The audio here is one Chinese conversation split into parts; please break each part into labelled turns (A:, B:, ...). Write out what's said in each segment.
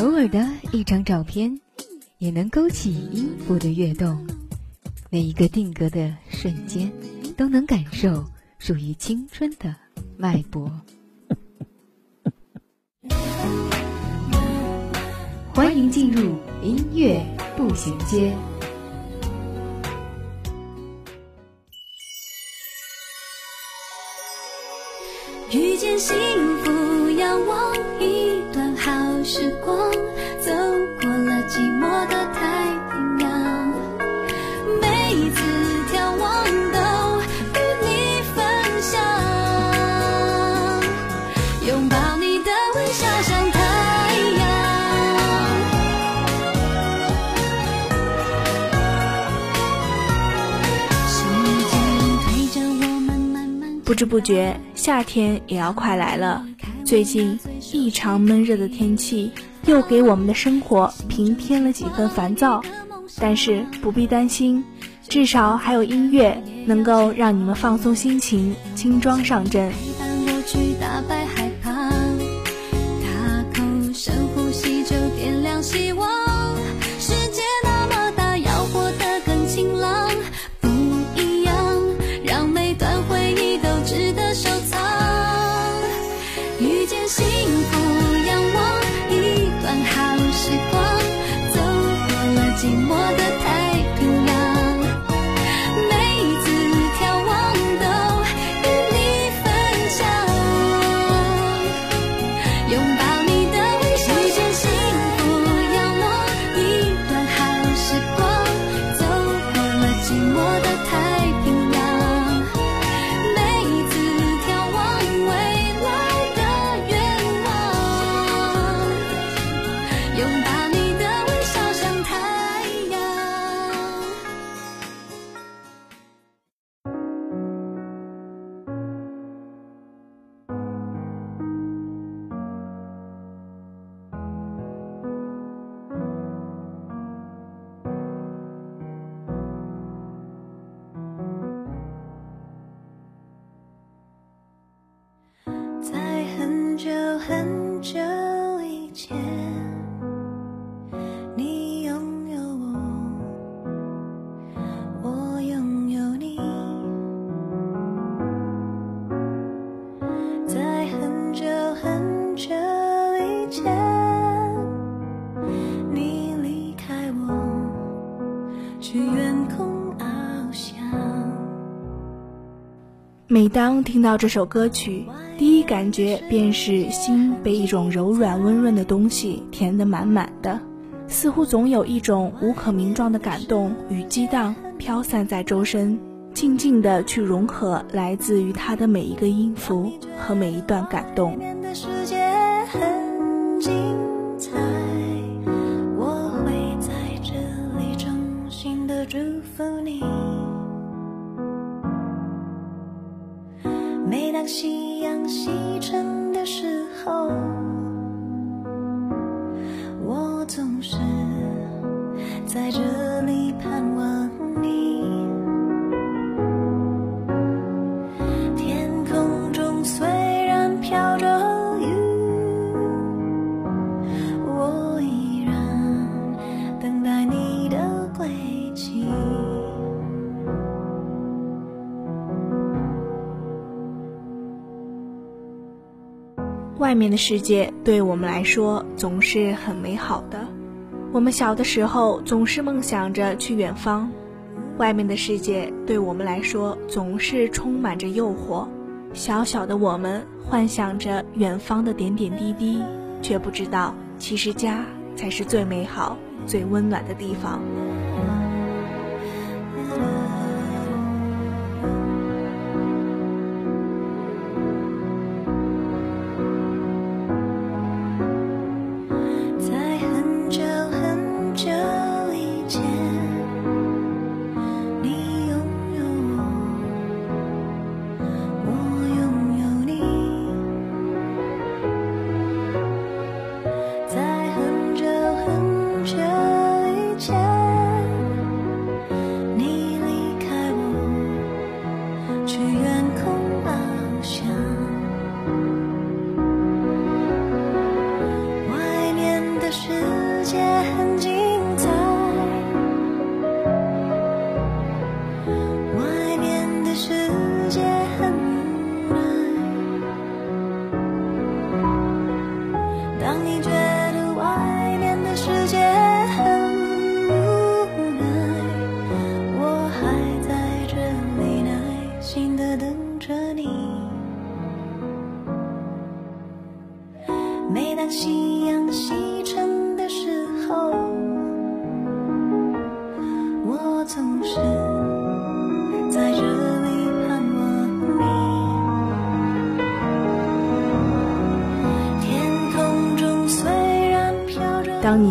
A: 偶尔的一张照片，也能勾起音符的跃动。每一个定格的瞬间，都能感受属于青春的脉搏。欢迎进入音乐步行街。
B: 遇见幸福，仰望一段好时光，
C: 不知不觉，夏天也要快来了。最近异常闷热的天气，又给我们的生活平添了几分烦躁。但是不必担心，至少还有音乐能够让你们放松心情，轻装上阵。当听到这首歌曲，第一感觉便是心被一种柔软温润的东西填得满满的，似乎总有一种无可名状的感动与激荡飘散在周身，静静地去融合来自于它的每一个音符和每一段感动。
B: 世界很
C: 外面的世界对我们来说总是很美好的，我们小的时候总是梦想着去远方，外面的世界对我们来说总是充满着诱惑，小小的我们幻想着远方的点点滴滴，却不知道其实家才是最美好、最温暖的地方。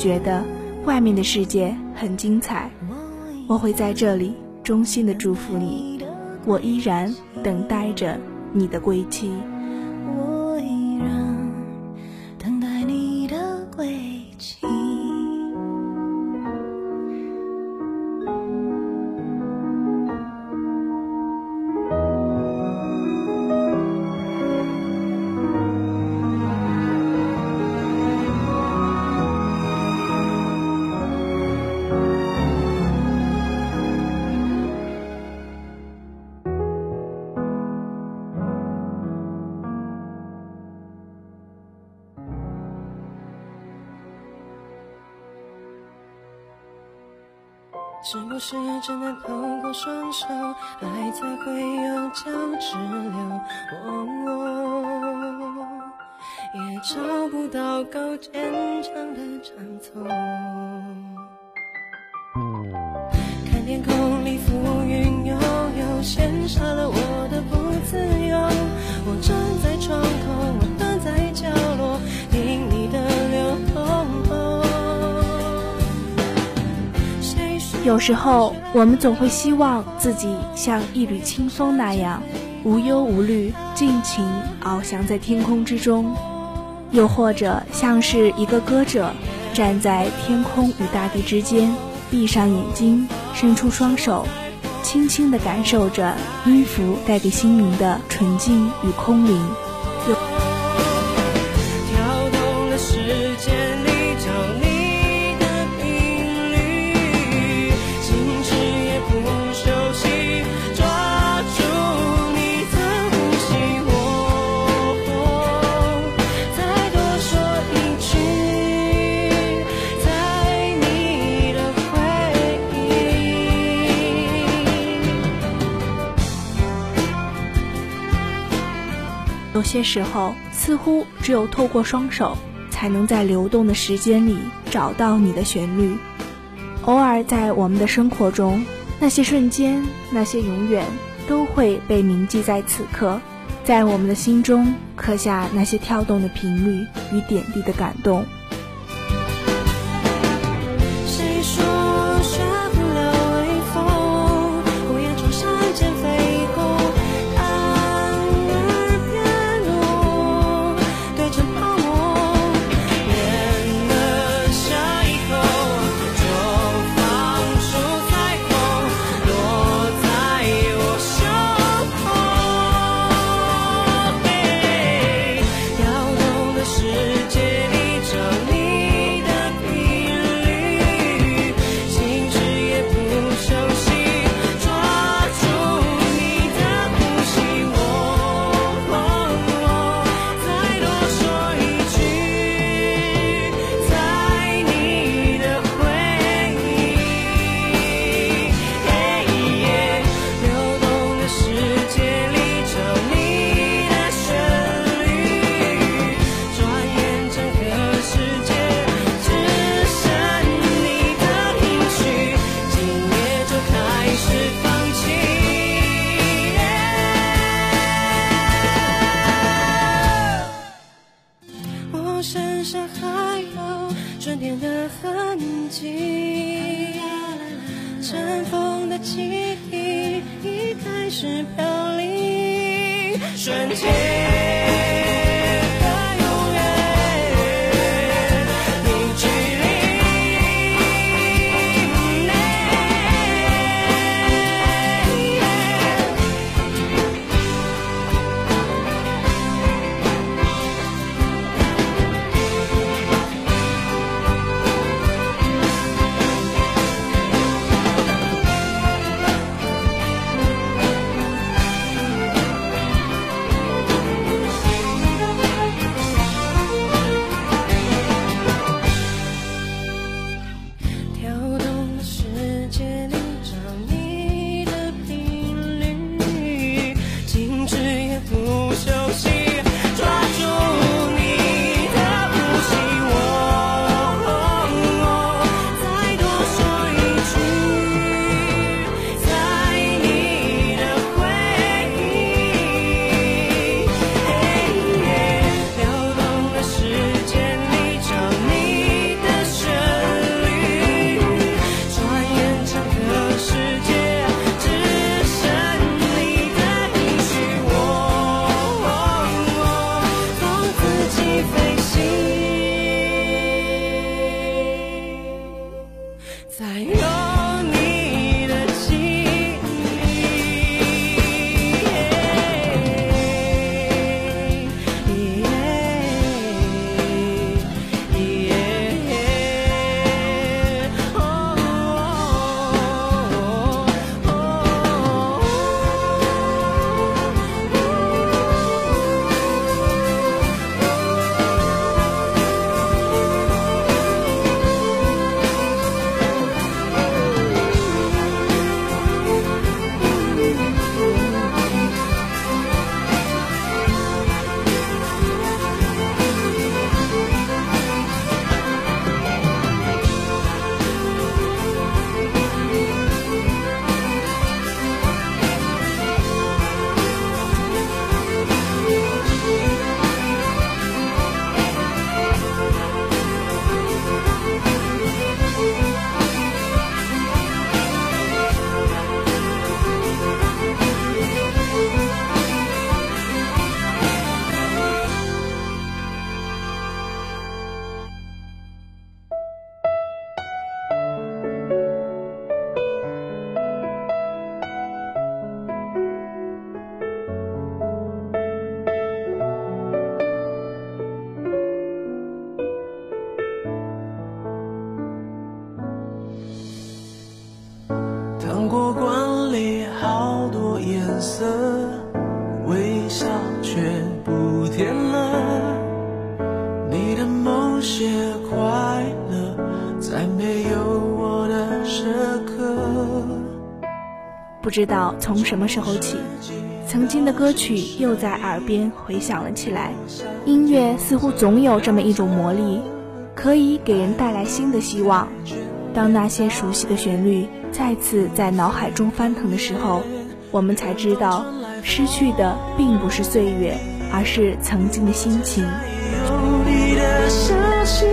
C: 觉得外面的世界很精彩，我会在这里衷心的祝福你。我依然等待着你的归期。
D: 是不是只能透过双手，爱才会有交直流？哦，也找不到够坚强的长头。看天空里浮云悠悠，羡煞了我的不自由。我
C: 有时候，我们总会希望自己像一缕清风那样无忧无虑，尽情翱翔在天空之中；又或者像是一个歌者，站在天空与大地之间，闭上眼睛，伸出双手，轻轻地感受着音符带给心灵的纯净与空灵。
D: 跳动了时间
C: 些时候，似乎只有透过双手，才能在流动的时间里找到你的旋律。偶尔在我们的生活中，那些瞬间，那些永远，都会被铭记在此刻，在我们的心中刻下那些跳动的频率与点滴的感动。
D: 是飘零，瞬间
E: 不
C: 知道从什么时候起，曾经的歌曲又在耳边回响了起来。音乐似乎总有这么一种魔力，可以给人带来新的希望。当那些熟悉的旋律再次在脑海中翻腾的时候，我们才知道，失去的并不是岁月，而是曾经的心情。
E: 有你的消息，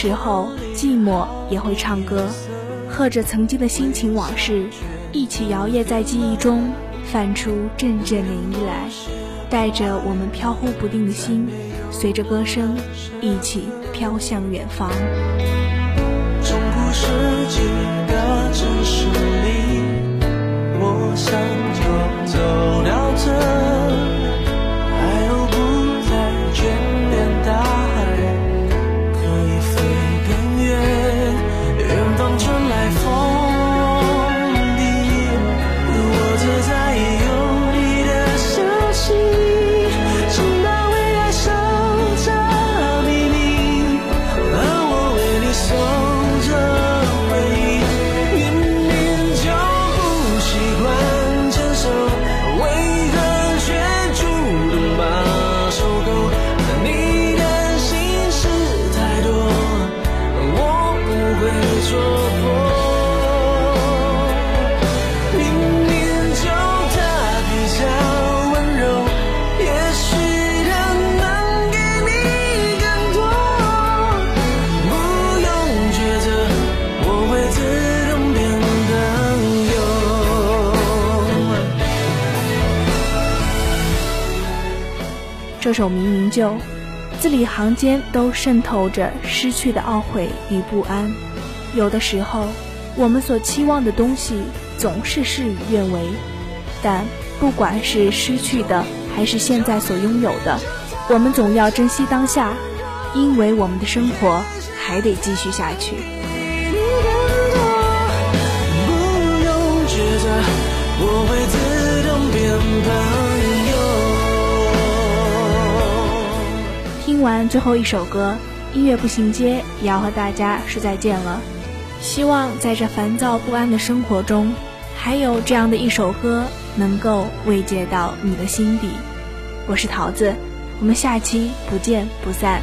C: 时候，寂寞也会唱歌，和着曾经的心情往事，一起摇曳在记忆中，泛出阵阵涟漪来，带着我们飘忽不定的心，随着歌声一起飘向远方。
E: 从古世纪的城市里，我想就走到这。这
C: 首明明就，字里行间都渗透着失去的懊悔与不安。有的时候，我们所期望的东西总是事与愿违，但不管是失去的，还是现在所拥有的，我们总要珍惜当下，因为我们的生活还得继续下去。
E: 不用抉择，我会自动变朋
C: 听完最后一首歌，音乐步行街也要和大家说再见了。希望在这烦躁不安的生活中，还有这样的一首歌能够慰藉到你的心底。我是桃子，我们下期不见不散。